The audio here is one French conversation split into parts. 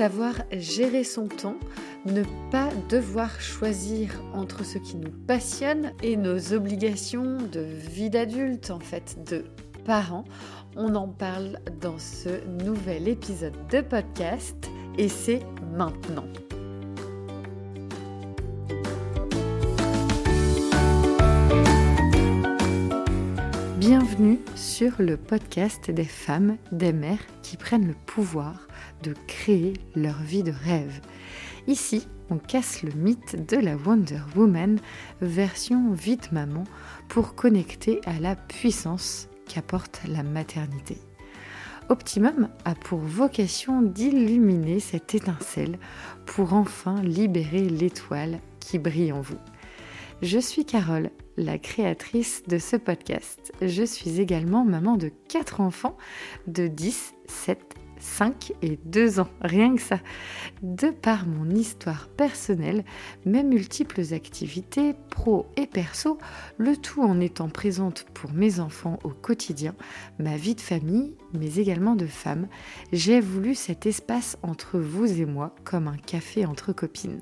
savoir gérer son temps, ne pas devoir choisir entre ce qui nous passionne et nos obligations de vie d'adulte, en fait, de parents. On en parle dans ce nouvel épisode de podcast et c'est maintenant. Bienvenue sur le podcast des femmes, des mères qui prennent le pouvoir de créer leur vie de rêve. Ici, on casse le mythe de la Wonder Woman version vite maman pour connecter à la puissance qu'apporte la maternité. Optimum a pour vocation d'illuminer cette étincelle pour enfin libérer l'étoile qui brille en vous. Je suis Carole, la créatrice de ce podcast. Je suis également maman de 4 enfants de 10, 7 5 et 2 ans, rien que ça. De par mon histoire personnelle, mes multiples activités, pro et perso, le tout en étant présente pour mes enfants au quotidien, ma vie de famille, mais également de femme, j'ai voulu cet espace entre vous et moi comme un café entre copines.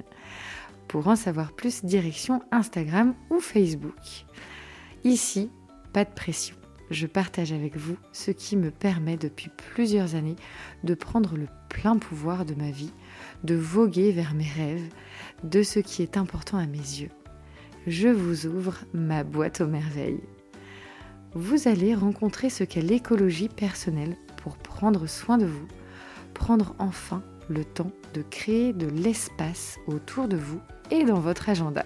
Pour en savoir plus, direction Instagram ou Facebook. Ici, pas de pression je partage avec vous ce qui me permet depuis plusieurs années de prendre le plein pouvoir de ma vie, de voguer vers mes rêves, de ce qui est important à mes yeux. Je vous ouvre ma boîte aux merveilles. Vous allez rencontrer ce qu'est l'écologie personnelle pour prendre soin de vous, prendre enfin le temps de créer de l'espace autour de vous et dans votre agenda.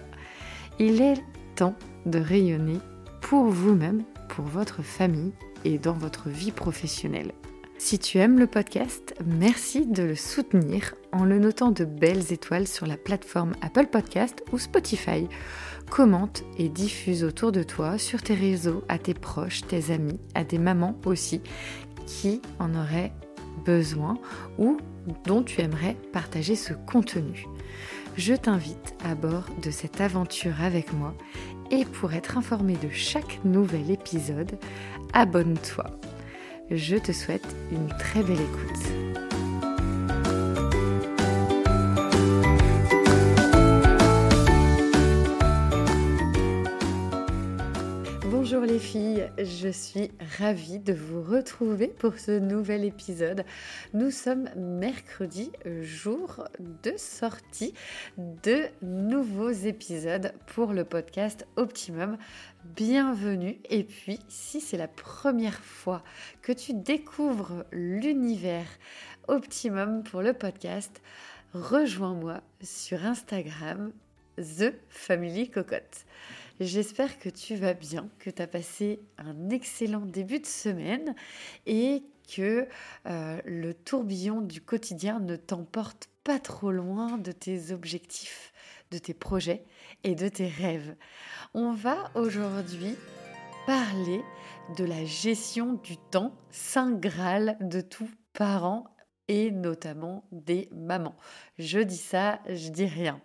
Il est temps de rayonner pour vous-même pour votre famille et dans votre vie professionnelle. Si tu aimes le podcast, merci de le soutenir en le notant de belles étoiles sur la plateforme Apple Podcast ou Spotify. Commente et diffuse autour de toi, sur tes réseaux, à tes proches, tes amis, à des mamans aussi, qui en auraient besoin ou dont tu aimerais partager ce contenu. Je t'invite à bord de cette aventure avec moi et pour être informé de chaque nouvel épisode, abonne-toi. Je te souhaite une très belle écoute. Les filles, je suis ravie de vous retrouver pour ce nouvel épisode. Nous sommes mercredi, jour de sortie de nouveaux épisodes pour le podcast Optimum. Bienvenue et puis si c'est la première fois que tu découvres l'univers Optimum pour le podcast, rejoins-moi sur Instagram The Family Cocotte. J'espère que tu vas bien, que tu as passé un excellent début de semaine et que euh, le tourbillon du quotidien ne t'emporte pas trop loin de tes objectifs, de tes projets et de tes rêves. On va aujourd'hui parler de la gestion du temps, saint graal de tout parent et notamment des mamans. Je dis ça, je dis rien.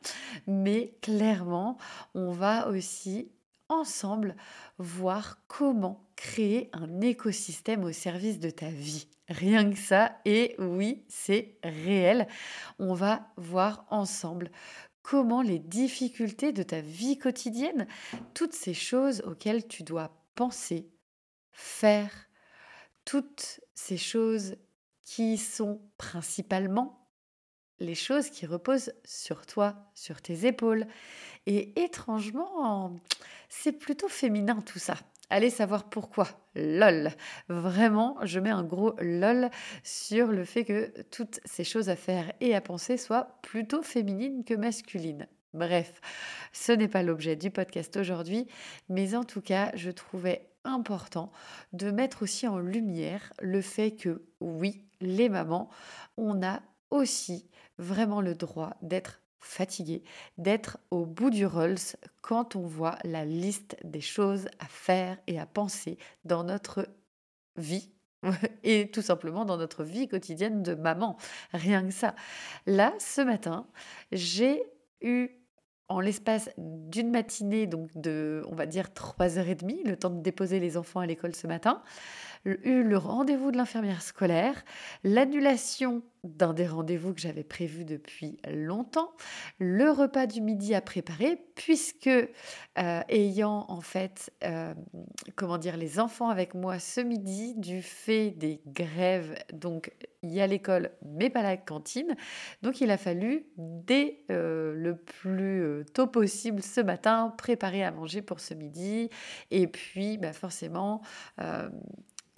Mais clairement, on va aussi ensemble voir comment créer un écosystème au service de ta vie. Rien que ça, et oui, c'est réel. On va voir ensemble comment les difficultés de ta vie quotidienne, toutes ces choses auxquelles tu dois penser, faire, toutes ces choses qui sont principalement les choses qui reposent sur toi, sur tes épaules. Et étrangement, c'est plutôt féminin tout ça. Allez savoir pourquoi. Lol. Vraiment, je mets un gros lol sur le fait que toutes ces choses à faire et à penser soient plutôt féminines que masculines. Bref, ce n'est pas l'objet du podcast aujourd'hui, mais en tout cas, je trouvais important de mettre aussi en lumière le fait que oui, les mamans, on a aussi vraiment le droit d'être fatigué, d'être au bout du Rolls quand on voit la liste des choses à faire et à penser dans notre vie et tout simplement dans notre vie quotidienne de maman. Rien que ça. Là, ce matin, j'ai eu en l'espace d'une matinée, donc de, on va dire, 3h30, le temps de déposer les enfants à l'école ce matin, eu le rendez-vous de l'infirmière scolaire, l'annulation d'un des rendez-vous que j'avais prévu depuis longtemps, le repas du midi à préparer, puisque euh, ayant en fait, euh, comment dire, les enfants avec moi ce midi, du fait des grèves, donc il y a l'école, mais pas la cantine, donc il a fallu dès euh, le plus tôt possible ce matin préparer à manger pour ce midi, et puis bah, forcément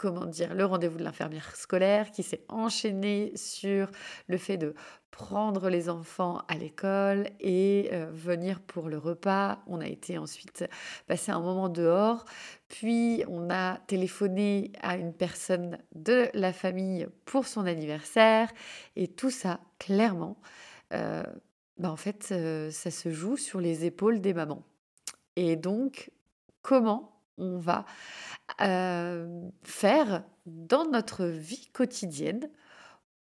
comment dire, le rendez-vous de l'infirmière scolaire qui s'est enchaîné sur le fait de prendre les enfants à l'école et euh, venir pour le repas. On a été ensuite passer un moment dehors, puis on a téléphoné à une personne de la famille pour son anniversaire et tout ça, clairement, euh, bah, en fait, euh, ça se joue sur les épaules des mamans. Et donc, comment on va faire dans notre vie quotidienne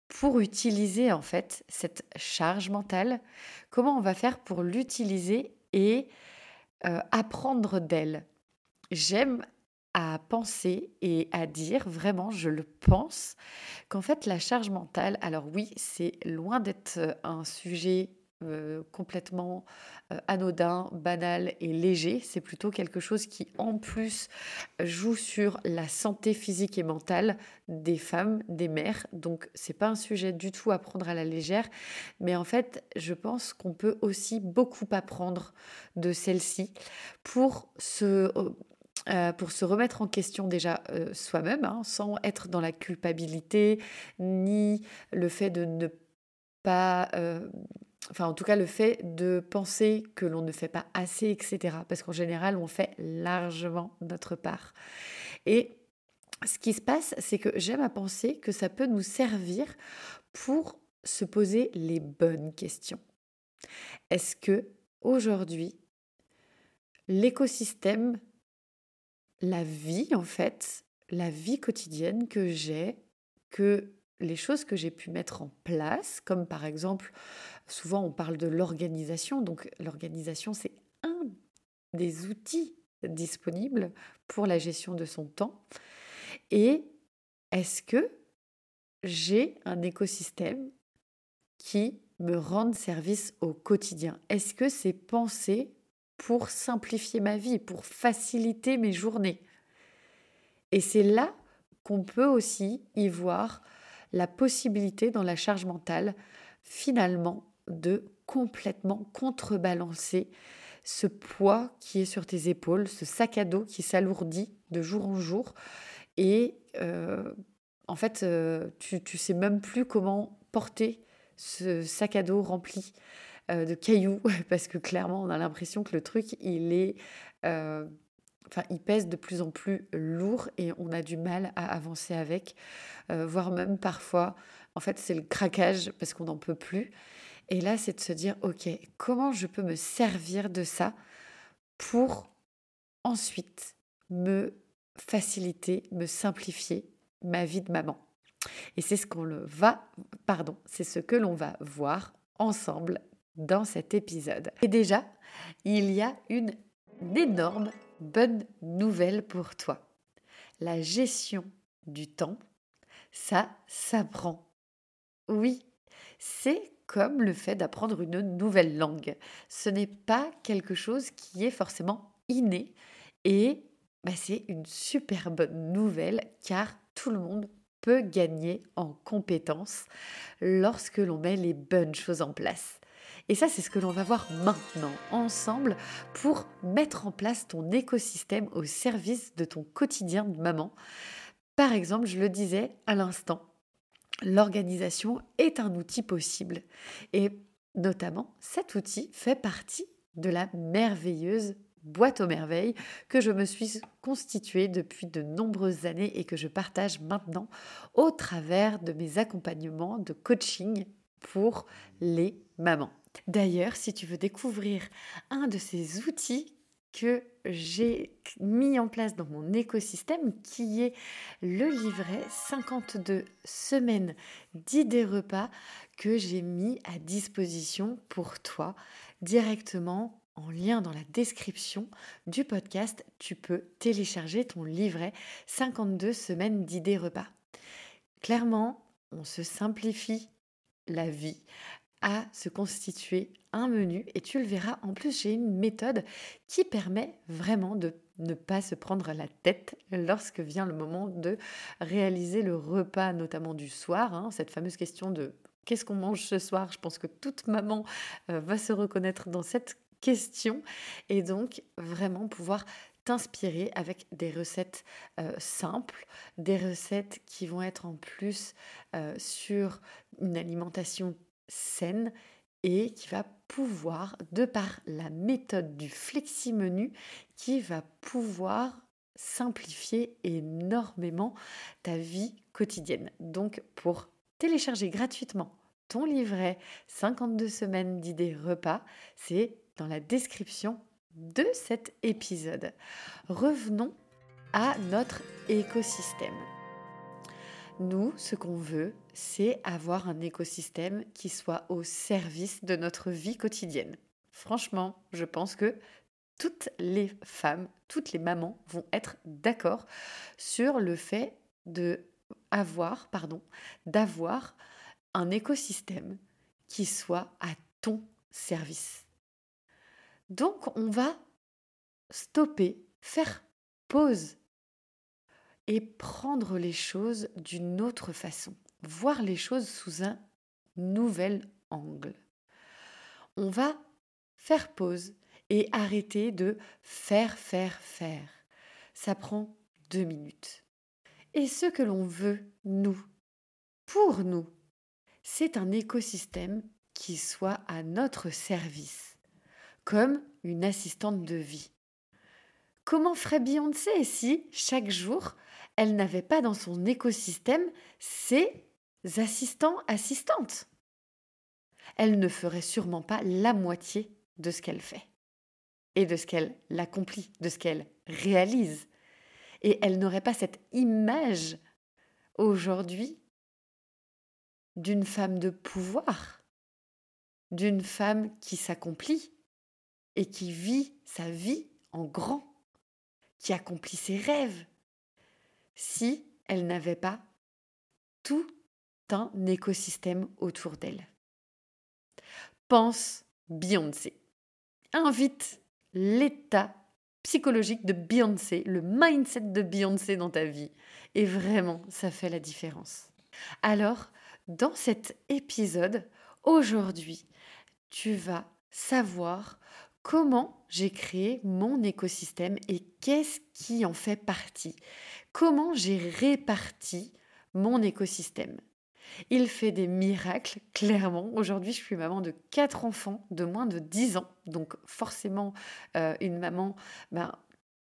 pour utiliser en fait cette charge mentale. Comment on va faire pour l'utiliser et apprendre d'elle? J'aime à penser et à dire, vraiment, je le pense, qu'en fait la charge mentale, alors oui, c'est loin d'être un sujet euh, complètement euh, anodin, banal et léger. C'est plutôt quelque chose qui, en plus, joue sur la santé physique et mentale des femmes, des mères. Donc, c'est pas un sujet du tout à prendre à la légère. Mais en fait, je pense qu'on peut aussi beaucoup apprendre de celle-ci pour se euh, remettre en question déjà soi-même, hein, sans être dans la culpabilité, ni le fait de ne pas enfin en tout cas le fait de penser que l'on ne fait pas assez, etc. Parce qu'en général, on fait largement notre part. Et ce qui se passe, c'est que j'aime à penser que ça peut nous servir pour se poser les bonnes questions. Est-ce que aujourd'hui, l'écosystème, la vie en fait, la vie quotidienne que j'ai, que les choses que j'ai pu mettre en place, comme par exemple, souvent on parle de l'organisation, donc l'organisation c'est un des outils disponibles pour la gestion de son temps. Et est-ce que j'ai un écosystème qui me rende service au quotidien? Est-ce que c'est pensé pour simplifier ma vie, pour faciliter mes journées? Et c'est là qu'on peut aussi y voir la possibilité dans la charge mentale, finalement, de complètement contrebalancer ce poids qui est sur tes épaules, ce sac à dos qui s'alourdit de jour en jour. Et euh, en fait, euh, tu ne sais même plus comment porter ce sac à dos rempli euh, de cailloux, parce que clairement, on a l'impression que le truc, il est enfin, il pèse de plus en plus lourd et on a du mal à avancer avec, voire même parfois, en fait, c'est le craquage parce qu'on n'en peut plus. Et là, c'est de se dire, ok, comment je peux me servir de ça pour ensuite me faciliter, me simplifier ma vie de maman. Et c'est ce qu'on le va, pardon, c'est ce que l'on va voir ensemble dans cet épisode. Et déjà, il y a une énorme bonne nouvelle pour toi. La gestion du temps, ça s'apprend. Oui, c'est comme le fait d'apprendre une nouvelle langue. Ce n'est pas quelque chose qui est forcément inné et bah, c'est une super bonne nouvelle car tout le monde peut gagner en compétences lorsque l'on met les bonnes choses en place. Et ça, c'est ce que l'on va voir maintenant ensemble pour mettre en place ton écosystème au service de ton quotidien de maman. Par exemple, je le disais à l'instant, l'organisation est un outil possible. Et notamment, cet outil fait partie de la merveilleuse boîte aux merveilles que je me suis constituée depuis de nombreuses années et que je partage maintenant au travers de mes accompagnements de coaching pour les mamans. D'ailleurs, si tu veux découvrir un de ces outils que j'ai mis en place dans mon écosystème, qui est le livret 52 semaines d'idées repas que j'ai mis à disposition pour toi directement en lien dans la description du podcast. Tu peux télécharger ton livret 52 semaines d'idées repas. Clairement, on se simplifie la vie à se constituer menu et tu le verras. En plus j'ai une méthode qui permet vraiment de ne pas se prendre la tête lorsque vient le moment de réaliser le repas notamment du soir hein, cette fameuse question de qu'est-ce qu'on mange ce soir? Je pense que toute maman euh, va se reconnaître dans cette question et donc vraiment pouvoir t'inspirer avec des recettes euh, simples, des recettes qui vont être en plus euh, sur une alimentation saine et qui va pouvoir, de par la méthode du flexi-menu, qui va pouvoir simplifier énormément ta vie quotidienne. Donc pour télécharger gratuitement ton livret 52 semaines d'idées repas, c'est dans la description de cet épisode. Revenons à notre écosystème. Nous, ce qu'on veut, c'est avoir un écosystème qui soit au service de notre vie quotidienne. Franchement, je pense que toutes les femmes, toutes les mamans vont être d'accord sur le fait de avoir, d'avoir un écosystème qui soit à ton service. Donc on va stopper, faire pause et prendre les choses d'une autre façon, voir les choses sous un nouvel angle. On va faire pause et arrêter de faire, faire, faire. Ça prend deux minutes. Et ce que l'on veut, nous, pour nous, c'est un écosystème qui soit à notre service, comme une assistante de vie. Comment ferait Beyoncé si, chaque jour, elle n'avait pas dans son écosystème ses assistants, assistantes. Elle ne ferait sûrement pas la moitié de ce qu'elle fait et de ce qu'elle accomplit, de ce qu'elle réalise. Et elle n'aurait pas cette image aujourd'hui d'une femme de pouvoir, d'une femme qui s'accomplit et qui vit sa vie en grand, qui accomplit ses rêves, si elle n'avait pas tout un écosystème autour d'elle. Pense Beyoncé. Invite l'état psychologique de Beyoncé, le mindset de Beyoncé dans ta vie. Et vraiment, ça fait la différence. Alors, dans cet épisode, aujourd'hui, tu vas savoir comment j'ai créé mon écosystème et qu'est-ce qui en fait partie comment j'ai réparti mon écosystème. Il fait des miracles, clairement. Aujourd'hui, je suis maman de quatre enfants de moins de 10 ans, donc forcément euh, une maman ben,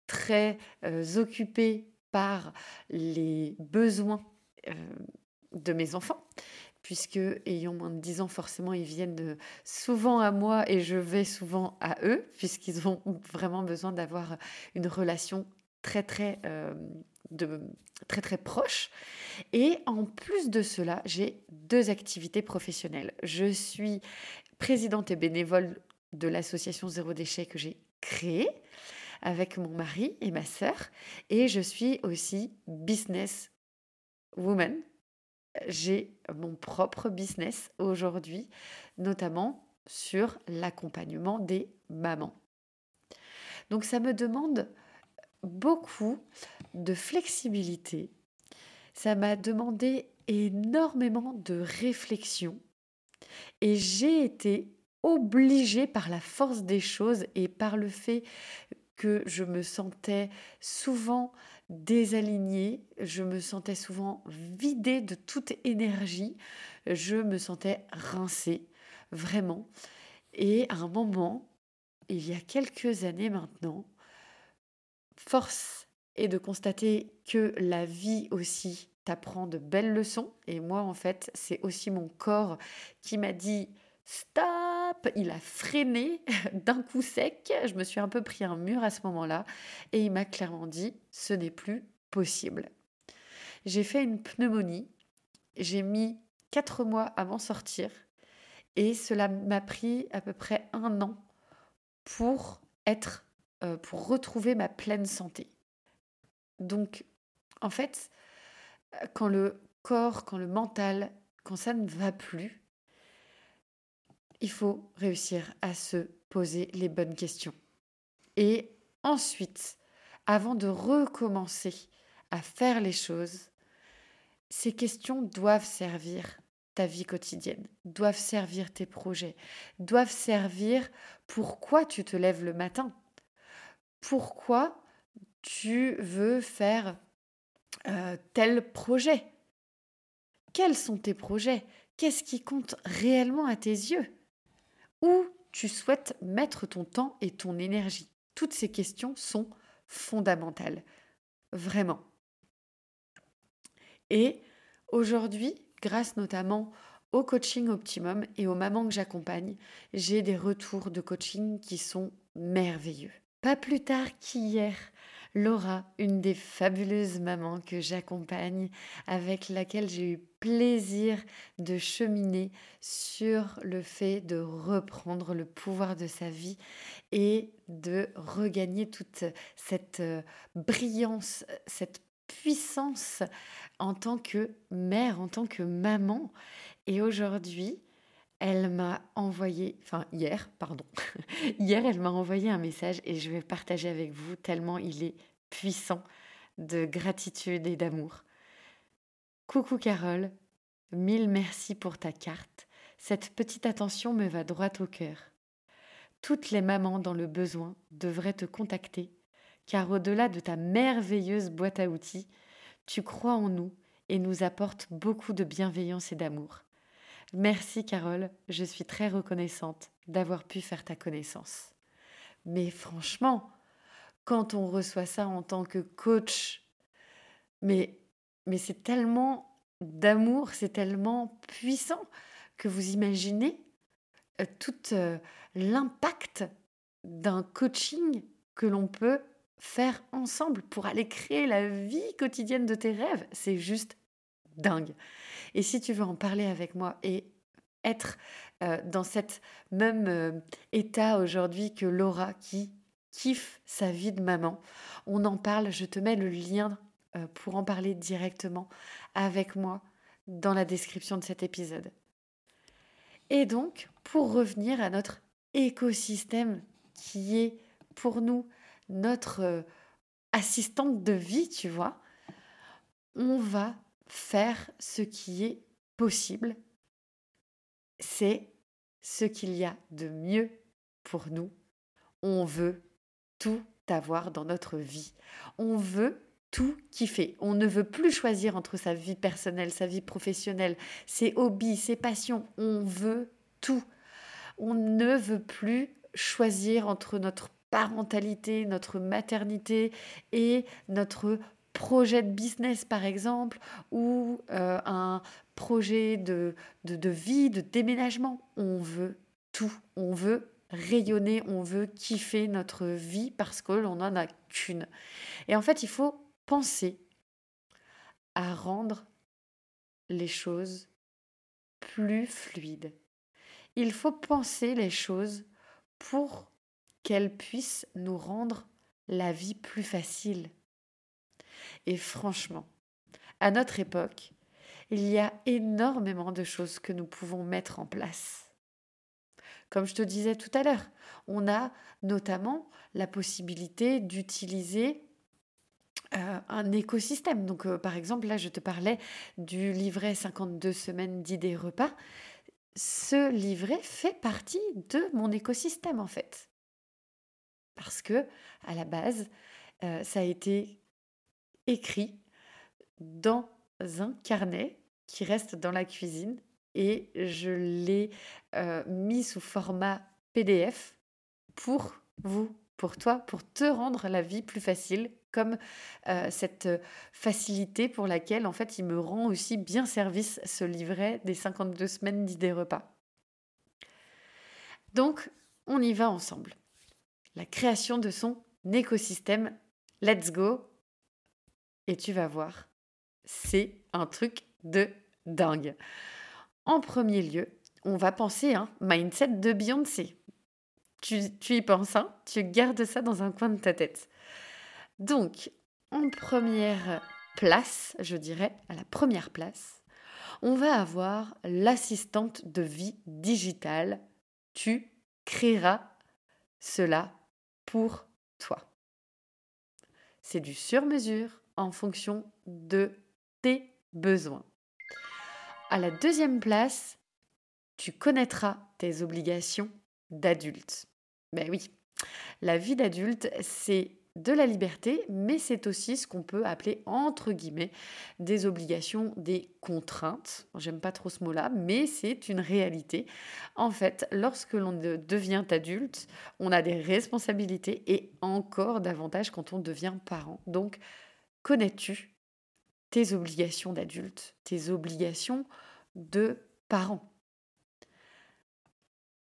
très euh, occupée par les besoins euh, de mes enfants puisque ayant moins de 10 ans, forcément, ils viennent souvent à moi et je vais souvent à eux, puisqu'ils ont vraiment besoin d'avoir une relation très très de très très proche. Et en plus de cela, j'ai deux activités professionnelles. Je suis présidente et bénévole de l'association Zéro Déchet que j'ai créée avec mon mari et ma sœur. Et je suis aussi business woman. J'ai mon propre business aujourd'hui, notamment sur l'accompagnement des mamans. Donc ça me demande beaucoup de flexibilité. Ça m'a demandé énormément de réflexion et j'ai été obligée par la force des choses et par le fait que je me sentais souvent désalignée, je me sentais souvent vidée de toute énergie, je me sentais rincée, vraiment. Et à un moment, il y a quelques années maintenant, force est de constater que la vie aussi t'apprend de belles leçons. Et moi, en fait, c'est aussi mon corps qui m'a dit stop, il a freiné d'un coup sec. Je me suis un peu pris un mur à ce moment-là et il m'a clairement dit ce n'est plus possible. J'ai fait une pneumonie, j'ai mis quatre mois à m'en sortir et cela m'a pris à peu près un an pour être euh, pour retrouver ma pleine santé. Donc, en fait, quand le corps, quand le mental, quand ça ne va plus, il faut réussir à se poser les bonnes questions. Et ensuite, avant de recommencer à faire les choses, ces questions doivent servir ta vie quotidienne, doivent servir tes projets, doivent servir pourquoi tu te lèves le matin, pourquoi tu veux faire euh, tel projet? Quels sont tes projets? Qu'est-ce qui compte réellement à tes yeux? Où tu souhaites mettre ton temps et ton énergie? Toutes ces questions sont fondamentales. Vraiment. Et aujourd'hui, grâce notamment au coaching optimum et aux mamans que j'accompagne, j'ai des retours de coaching qui sont merveilleux. Pas plus tard qu'hier, Laura, une des fabuleuses mamans que j'accompagne, avec laquelle j'ai eu plaisir de cheminer sur le fait de reprendre le pouvoir de sa vie et de regagner toute cette euh, brillance, cette puissance en tant que mère, en tant que maman. Et aujourd'hui, elle m'a envoyé, enfin hier, pardon, hier, elle m'a envoyé un message et je vais partager avec vous tellement il est puissant de gratitude et d'amour. Coucou Carole, mille merci pour ta carte. Cette petite attention me va droit au cœur. Toutes les mamans dans le besoin devraient te contacter, car au-delà de ta merveilleuse boîte à outils, tu crois en nous et nous apportes beaucoup de bienveillance et d'amour. Merci Carole, je suis très reconnaissante d'avoir pu faire ta connaissance. Mais franchement, quand on reçoit ça en tant que coach, mais, mais c'est tellement d'amour, c'est tellement puissant que vous imaginez euh, tout euh, l'impact d'un coaching que l'on peut faire ensemble pour aller créer la vie quotidienne de tes rêves. C'est juste dingue. Et si tu veux en parler avec moi et être euh, dans cet même euh, état aujourd'hui que Laura qui kiffe sa vie de maman, on en parle, je te mets le lien euh, pour en parler directement avec moi dans la description de cet épisode. Et donc, pour revenir à notre écosystème qui est pour nous notre assistante de vie, tu vois, on va faire ce qui est possible. C'est ce qu'il y a de mieux pour nous. On veut tout avoir dans notre vie. On veut tout kiffer. On ne veut plus choisir entre sa vie personnelle, sa vie professionnelle, ses hobbies, ses passions. On veut tout. On ne veut plus choisir entre notre parentalité, notre maternité et notre projet de business par exemple ou euh, un projet de, de, de vie, de déménagement. On veut tout, on veut rayonner, on veut kiffer notre vie parce que l'on n'en a qu'une. Et en fait, il faut penser à rendre les choses plus fluides. Il faut penser les choses pour qu'elles puissent nous rendre la vie plus facile, et franchement, à notre époque, il y a énormément de choses que nous pouvons mettre en place. Comme je te disais tout à l'heure, on a notamment la possibilité d'utiliser euh, un écosystème. Donc, euh, par exemple, là, je te parlais du livret 52 semaines d'idées repas. Ce livret fait partie de mon écosystème, en fait. Parce que, à la base, euh, ça a été écrit dans un carnet qui reste dans la cuisine et je l'ai euh, mis sous format PDF pour vous, pour toi, pour te rendre la vie plus facile, comme euh, cette facilité pour laquelle en fait il me rend aussi bien service ce livret des 52 semaines d'idées repas. Donc, on y va ensemble. La création de son écosystème. Let's go et tu vas voir, c'est un truc de dingue. En premier lieu, on va penser un mindset de Beyoncé. Tu, y penses, hein? Tu gardes ça dans un coin de ta tête. Donc, en première place, je dirais, à la première place, on va avoir l'assistante de vie digitale tu créeras cela pour toi. C'est du sur-mesure en fonction de tes besoins. À la deuxième place, tu connaîtras tes obligations d'adulte. Ben oui, la vie d'adulte, c'est de la liberté, mais c'est aussi ce qu'on peut appeler entre guillemets des obligations, des contraintes. J'aime pas trop ce mot-là, mais c'est une réalité. En fait, lorsque l'on devient adulte, on a des responsabilités et encore davantage quand on devient parent. Donc, connais-tu tes obligations d'adulte, tes obligations de parent?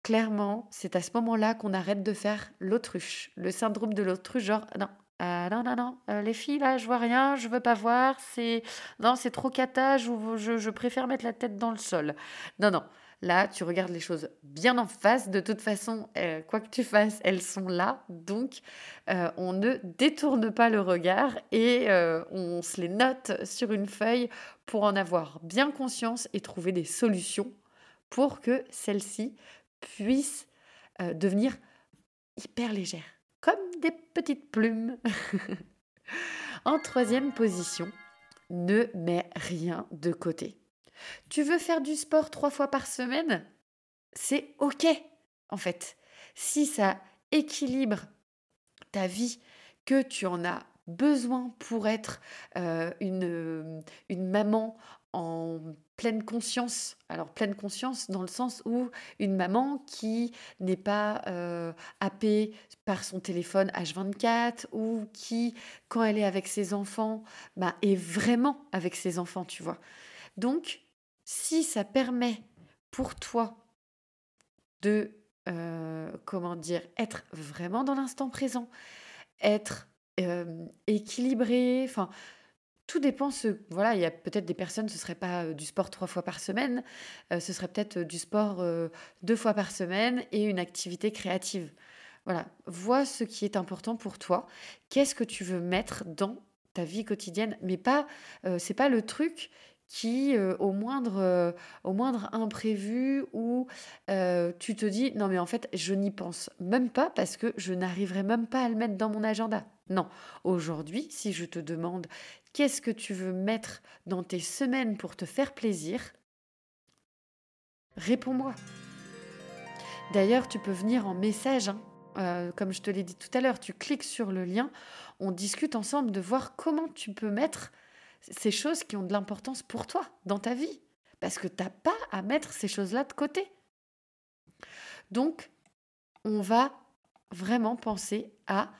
Clairement, c'est à ce moment-là qu'on arrête de faire l'autruche, le syndrome de l'autruche, genre non, euh, non, non, non, euh, les filles là, je vois rien, je veux pas voir, c'est non, c'est trop cata, je, je, préfère mettre la tête dans le sol. Non, non, là, tu regardes les choses bien en face. De toute façon, euh, quoi que tu fasses, elles sont là, donc on ne détourne pas le regard et on se les note sur une feuille pour en avoir bien conscience et trouver des solutions pour que celles-ci puissent euh, devenir hyper légères, comme des petites plumes. en troisième position, ne mets rien de côté. Tu veux faire du sport trois fois par semaine? C'est OK, en fait. Si ça équilibre ta vie, que tu en as besoin pour être euh, une, une maman en pleine conscience. Alors pleine conscience dans le sens où une maman qui n'est pas euh, happée par son téléphone H24 ou qui, quand elle est avec ses enfants, bah, est vraiment avec ses enfants, tu vois. Donc, si ça permet pour toi de, euh, comment dire, être vraiment dans l'instant présent, être euh, équilibré, enfin, tout dépend. Ce, voilà, il y a peut-être des personnes, ce serait pas euh, du sport trois fois par semaine, euh, ce serait peut-être euh, du sport deux fois par semaine et une activité créative. Voilà, vois ce qui est important pour toi. Qu'est-ce que tu veux mettre dans ta vie quotidienne, mais pas, c'est pas le truc qui, au, moindre, au moindre imprévu, où tu te dis non, mais en fait, je n'y pense même pas parce que je n'arriverai même pas à le mettre dans mon agenda. Non, aujourd'hui, si je te demande qu'est-ce que tu veux mettre dans tes semaines pour te faire plaisir, réponds-moi. D'ailleurs, tu peux venir en message, hein. euh, comme je te l'ai dit tout à l'heure, tu cliques sur le lien, on discute ensemble de voir comment tu peux mettre ces choses qui ont de l'importance pour toi dans ta vie. Parce que tu n'as pas à mettre ces choses-là de côté. Donc, on va vraiment penser à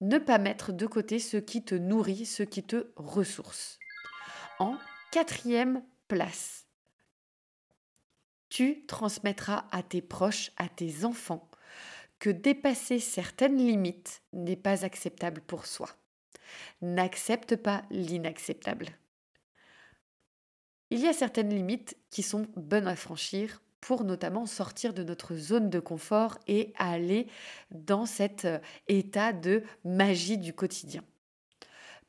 ne pas mettre de côté ce qui te nourrit, ce qui te ressource. En quatrième place, tu transmettras à tes proches, à tes enfants, que dépasser certaines limites n'est pas acceptable pour soi. N'accepte pas l'inacceptable. Il y a certaines limites qui sont bonnes à franchir pour notamment sortir de notre zone de confort et aller dans cet euh, état de magie du quotidien.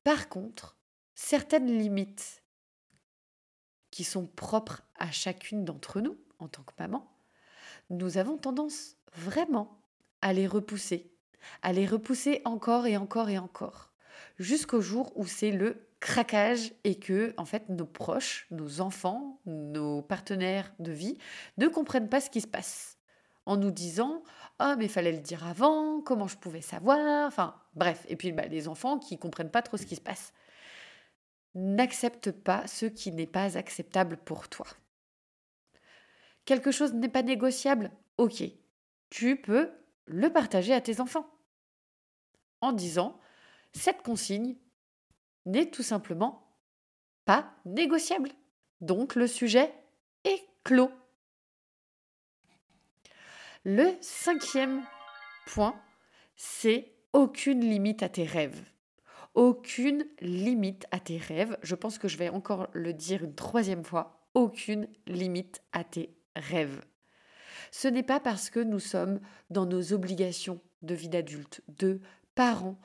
Par contre, certaines limites qui sont propres à chacune d'entre nous en tant que maman, nous avons tendance vraiment à les repousser, à les repousser encore et encore et encore, jusqu'au jour où c'est le craquage et que en fait nos proches, nos enfants, nos partenaires de vie ne comprennent pas ce qui se passe en nous disant ah mais fallait le dire avant, comment je pouvais savoir, enfin bref et puis bah, les enfants qui comprennent pas trop ce qui se passe. N'accepte pas ce qui n'est pas acceptable pour toi. Quelque chose n'est pas négociable, ok, tu peux le partager à tes enfants en disant cette consigne n'est tout simplement pas négociable. Donc le sujet est clos. Le cinquième point, c'est aucune limite à tes rêves. Aucune limite à tes rêves. Je pense que je vais encore le dire une troisième fois. Aucune limite à tes rêves. Ce n'est pas parce que nous sommes dans nos obligations de vie d'adulte, de parents,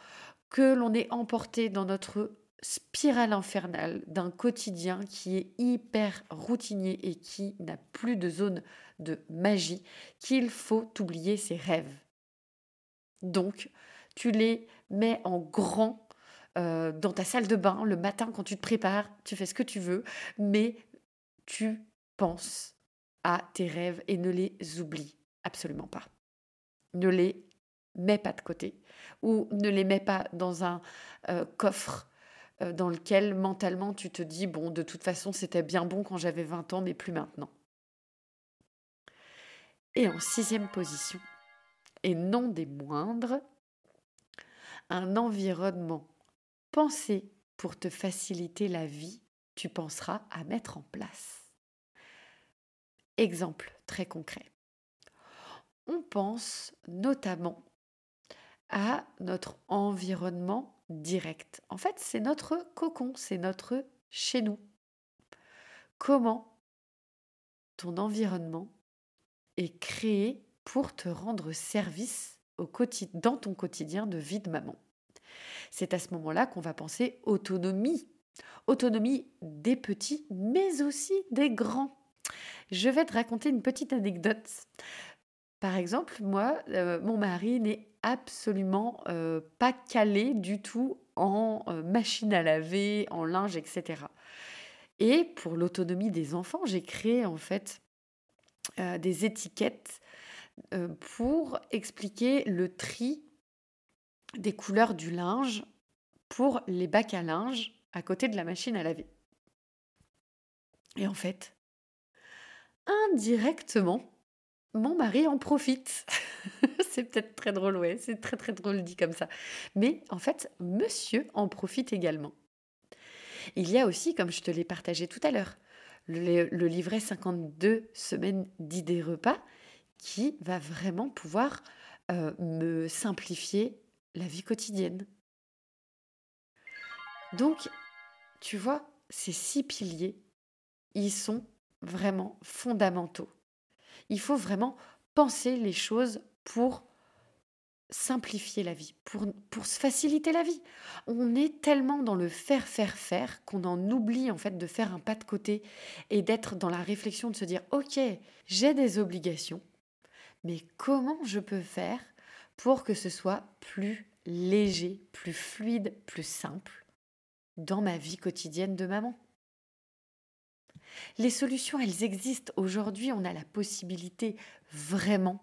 que l'on est emporté dans notre spirale infernale d'un quotidien qui est hyper routinier et qui n'a plus de zone de magie qu'il faut oublier ses rêves. Donc, tu les mets en grand euh, dans ta salle de bain le matin quand tu te prépares, tu fais ce que tu veux, mais tu penses à tes rêves et ne les oublie absolument pas. Ne les mets pas de côté ou ne les mets pas dans un euh, coffre euh, dans lequel mentalement tu te dis, bon, de toute façon, c'était bien bon quand j'avais 20 ans, mais plus maintenant. Et en sixième position, et non des moindres, un environnement pensé pour te faciliter la vie, tu penseras à mettre en place. Exemple très concret. On pense notamment à notre environnement direct. En fait, c'est notre cocon, c'est notre chez nous. Comment ton environnement est créé pour te rendre service au dans ton quotidien de vie de maman. C'est à ce moment-là qu'on va penser autonomie. Autonomie des petits, mais aussi des grands. Je vais te raconter une petite anecdote. Par exemple, moi, euh, mon mari n'est absolument euh, pas calé du tout en euh, machine à laver, en linge, etc. Et pour l'autonomie des enfants, j'ai créé en fait des étiquettes pour expliquer le tri des couleurs du linge pour les bacs à linge à côté de la machine à laver. Et en fait, indirectement, mon mari en profite. c'est peut-être très drôle, ouais, c'est très très drôle dit comme ça. Mais en fait, monsieur en profite également. Il y a aussi, comme je te l'ai partagé tout à l'heure, le, livret 52 semaines d'idées repas qui va vraiment pouvoir euh, me simplifier la vie quotidienne. Donc, tu vois, ces six piliers, ils sont vraiment fondamentaux. Il faut vraiment penser les choses pour simplifier la vie, pour, pour se faciliter la vie. On est tellement dans le faire, faire, faire qu'on en oublie en fait de faire un pas de côté et d'être dans la réflexion de se dire, ok, j'ai des obligations, mais comment je peux faire pour que ce soit plus léger, plus fluide, plus simple dans ma vie quotidienne de maman? Les solutions, elles existent. Aujourd'hui, on a la possibilité vraiment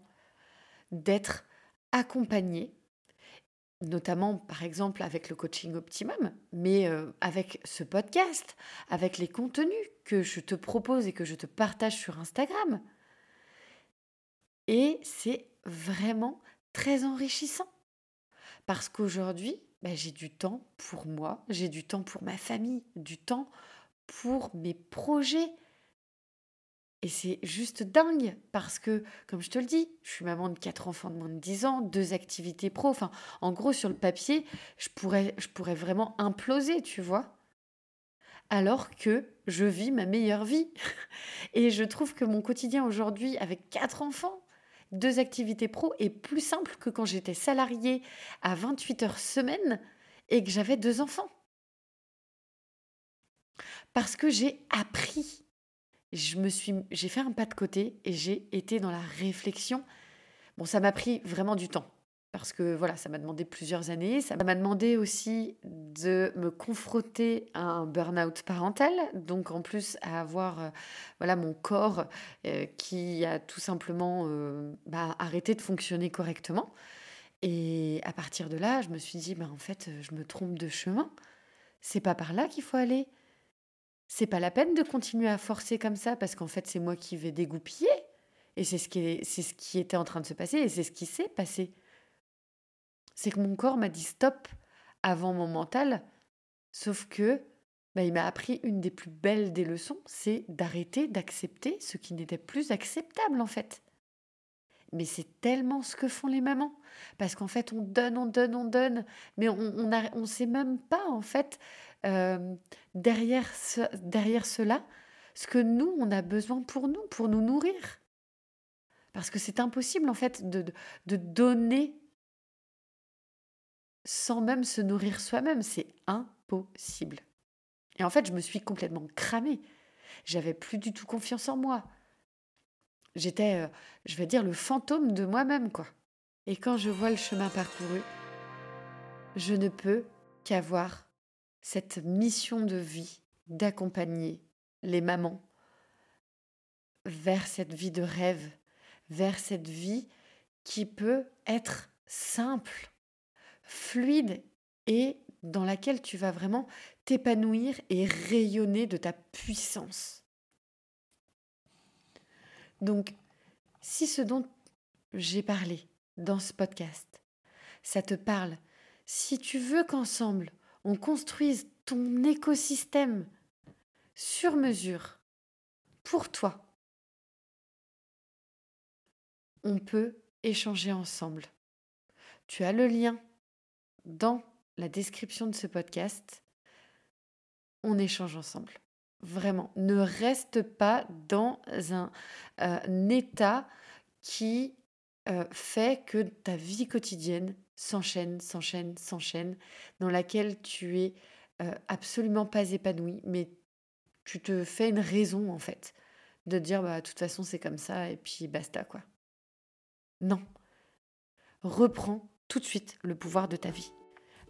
d'être accompagné, notamment par exemple avec le coaching optimum, mais euh, avec ce podcast, avec les contenus que je te propose et que je te partage sur Instagram. Et c'est vraiment très enrichissant. Parce qu'aujourd'hui, bah, j'ai du temps pour moi, j'ai du temps pour ma famille, du temps pour mes projets. Et c'est juste dingue parce que, comme je te le dis, je suis maman de quatre enfants de moins de 10 ans, deux activités pro. Enfin, en gros, sur le papier, je pourrais, je pourrais vraiment imploser, tu vois. Alors que je vis ma meilleure vie. Et je trouve que mon quotidien aujourd'hui, avec quatre enfants, deux activités pro est plus simple que quand j'étais salariée à 28 heures semaine et que j'avais deux enfants. Parce que j'ai appris. Je me suis, j'ai fait un pas de côté et j'ai été dans la réflexion. Bon, ça m'a pris vraiment du temps parce que voilà, ça m'a demandé plusieurs années. Ça m'a demandé aussi de me confronter à un burn-out parental, donc en plus à avoir euh, voilà mon corps euh, qui a tout simplement euh, bah, arrêté de fonctionner correctement. Et à partir de là, je me suis dit, bah, en fait, je me trompe de chemin. C'est pas par là qu'il faut aller. C'est pas la peine de continuer à forcer comme ça parce qu'en fait, c'est moi qui vais dégoupiller. Et c'est ce, qui c'est ce qui était en train de se passer et c'est ce qui s'est passé c'est que mon corps m'a dit stop avant mon mental, sauf que bah, il m'a appris une des plus belles des leçons, c'est d'arrêter d'accepter ce qui n'était plus acceptable en fait. Mais c'est tellement ce que font les mamans. Parce qu'en fait, on donne, on donne, on donne, mais on ne on, sait même pas, en fait, euh, derrière, derrière cela, ce que nous, on a besoin pour nous, pour nous nourrir. Parce que c'est impossible, en fait, de, de donner sans même se nourrir soi-même. C'est impossible. Et en fait, je me suis complètement cramée. J'avais plus du tout confiance en moi. J'étais, euh, je vais dire, le fantôme de moi-même, quoi. Et quand je vois le chemin parcouru, je ne peux qu'avoir cette mission de vie d'accompagner les mamans vers cette vie de rêve, vers cette vie qui peut être simple, fluide et dans laquelle tu vas vraiment t'épanouir et rayonner de ta puissance. Donc, si ce dont j'ai parlé dans ce podcast, ça te parle, si tu veux qu'ensemble, on construise ton écosystème sur mesure pour toi, on peut échanger ensemble. Tu as le lien dans la description de ce podcast. On échange ensemble. Vraiment, ne reste pas dans un, euh, état qui euh, fait que ta vie quotidienne s'enchaîne, s'enchaîne, s'enchaîne, dans laquelle tu es euh, absolument pas épanoui, mais tu te fais une raison en fait de dire bah de toute façon c'est comme ça et puis basta quoi. Non. Reprends tout de suite le pouvoir de ta vie.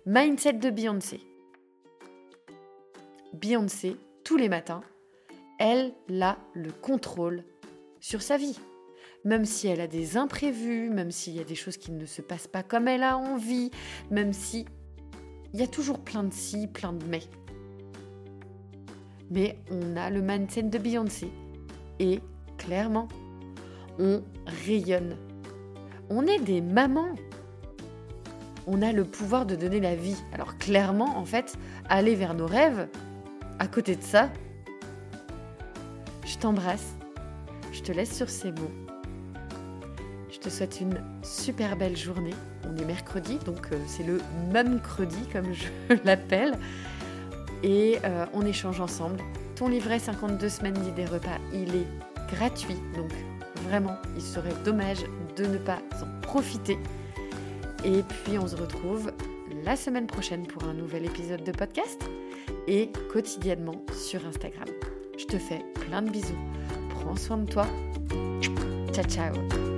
Mindset de Beyoncé. Beyoncé, tous les matins, elle a le contrôle sur sa vie. Même si elle a des imprévus, même s'il y a des choses qui ne se passent pas comme elle a envie, même si il y a toujours plein de si, plein de mais. Mais on a le mindset de Beyoncé. Et clairement, on rayonne. On est des mamans on a le pouvoir de donner la vie. Alors clairement, en fait, aller vers nos rêves, à côté de ça, je t'embrasse, je te laisse sur ces mots. Je te souhaite une super belle journée. On est mercredi, donc euh, c'est le mercredi comme je l'appelle. Et euh, on échange ensemble. Ton livret 52 semaines d'idées repas, il est gratuit. Donc vraiment, il serait dommage de ne pas en profiter. Et puis on se retrouve la semaine prochaine pour un nouvel épisode de podcast et quotidiennement sur Instagram. Je te fais plein de bisous. Prends soin de toi. Ciao ciao